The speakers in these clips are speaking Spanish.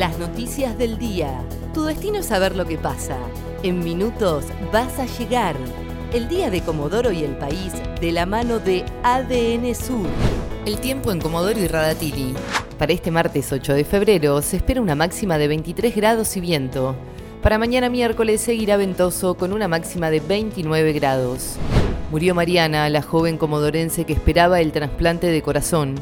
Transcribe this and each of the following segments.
Las noticias del día. Tu destino es saber lo que pasa. En minutos vas a llegar. El día de Comodoro y el país de la mano de ADN Sur. El tiempo en Comodoro y Radatili. Para este martes 8 de febrero se espera una máxima de 23 grados y viento. Para mañana miércoles seguirá ventoso con una máxima de 29 grados. Murió Mariana, la joven comodorense que esperaba el trasplante de corazón.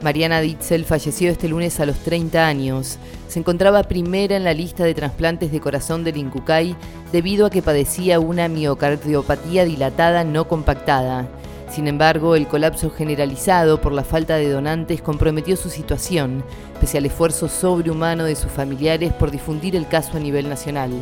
Mariana Ditzel falleció este lunes a los 30 años. Se encontraba primera en la lista de trasplantes de corazón del Incucay debido a que padecía una miocardiopatía dilatada no compactada. Sin embargo, el colapso generalizado por la falta de donantes comprometió su situación, pese al esfuerzo sobrehumano de sus familiares por difundir el caso a nivel nacional.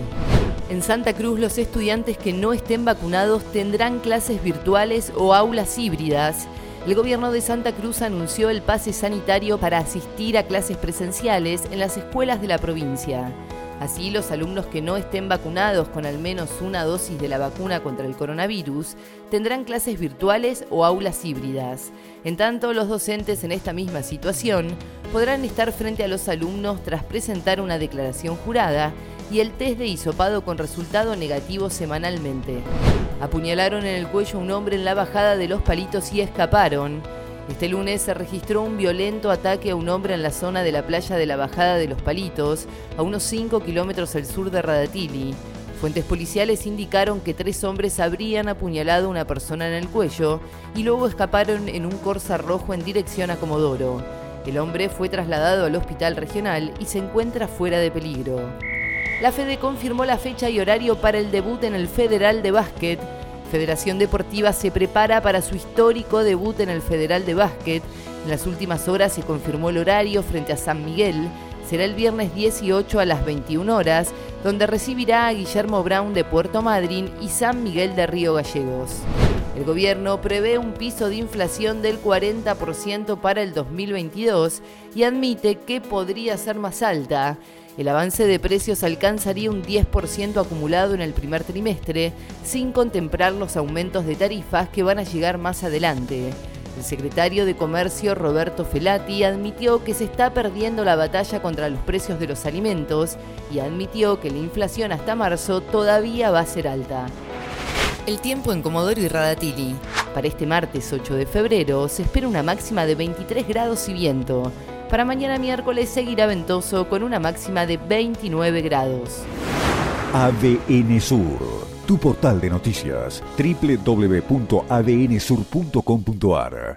En Santa Cruz, los estudiantes que no estén vacunados tendrán clases virtuales o aulas híbridas el gobierno de Santa Cruz anunció el pase sanitario para asistir a clases presenciales en las escuelas de la provincia. Así, los alumnos que no estén vacunados con al menos una dosis de la vacuna contra el coronavirus tendrán clases virtuales o aulas híbridas. En tanto, los docentes en esta misma situación podrán estar frente a los alumnos tras presentar una declaración jurada y el test de hisopado con resultado negativo semanalmente. Apuñalaron en el cuello a un hombre en la bajada de los palitos y escaparon. Este lunes se registró un violento ataque a un hombre en la zona de la playa de la Bajada de los Palitos, a unos 5 kilómetros al sur de Radatili. Fuentes policiales indicaron que tres hombres habrían apuñalado a una persona en el cuello y luego escaparon en un Corsa rojo en dirección a Comodoro. El hombre fue trasladado al hospital regional y se encuentra fuera de peligro. La Fede confirmó la fecha y horario para el debut en el Federal de Básquet. Federación Deportiva se prepara para su histórico debut en el Federal de Básquet. En las últimas horas se confirmó el horario frente a San Miguel. Será el viernes 18 a las 21 horas, donde recibirá a Guillermo Brown de Puerto Madryn y San Miguel de Río Gallegos. El gobierno prevé un piso de inflación del 40% para el 2022 y admite que podría ser más alta. El avance de precios alcanzaría un 10% acumulado en el primer trimestre, sin contemplar los aumentos de tarifas que van a llegar más adelante. El secretario de Comercio Roberto Felati admitió que se está perdiendo la batalla contra los precios de los alimentos y admitió que la inflación hasta marzo todavía va a ser alta. El tiempo en Comodoro y Radatili. Para este martes 8 de febrero se espera una máxima de 23 grados y viento. Para mañana miércoles seguirá ventoso con una máxima de 29 grados. ADN Sur, tu portal de noticias, www.adnsur.com.ar